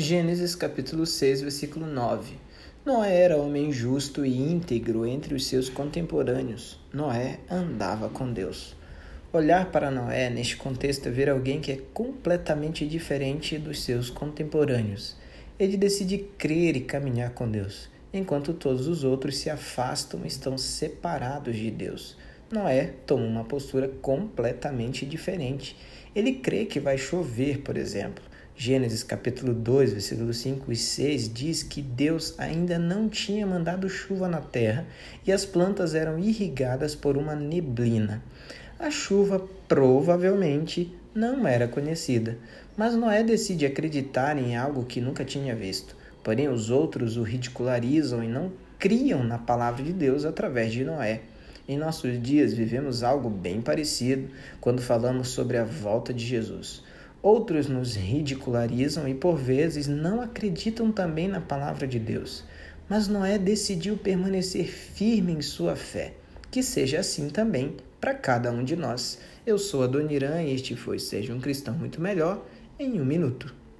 Gênesis capítulo 6, versículo 9. Noé era homem justo e íntegro entre os seus contemporâneos. Noé andava com Deus. Olhar para Noé neste contexto é ver alguém que é completamente diferente dos seus contemporâneos. Ele decide crer e caminhar com Deus, enquanto todos os outros se afastam e estão separados de Deus. Noé toma uma postura completamente diferente. Ele crê que vai chover, por exemplo. Gênesis capítulo 2, versículos 5 e 6 diz que Deus ainda não tinha mandado chuva na terra e as plantas eram irrigadas por uma neblina. A chuva provavelmente não era conhecida, mas Noé decide acreditar em algo que nunca tinha visto. Porém, os outros o ridicularizam e não criam na palavra de Deus através de Noé. Em nossos dias vivemos algo bem parecido quando falamos sobre a volta de Jesus. Outros nos ridicularizam e por vezes não acreditam também na palavra de Deus. Mas Noé decidiu permanecer firme em sua fé. Que seja assim também para cada um de nós. Eu sou Adoniran e este foi Seja um Cristão Muito Melhor em um Minuto.